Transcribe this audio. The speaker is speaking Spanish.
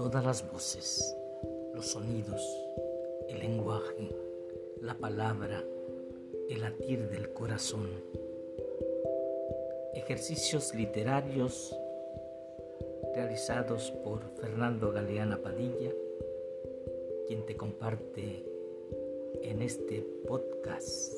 todas las voces, los sonidos, el lenguaje, la palabra, el latir del corazón. Ejercicios literarios realizados por Fernando Galeana Padilla, quien te comparte en este podcast.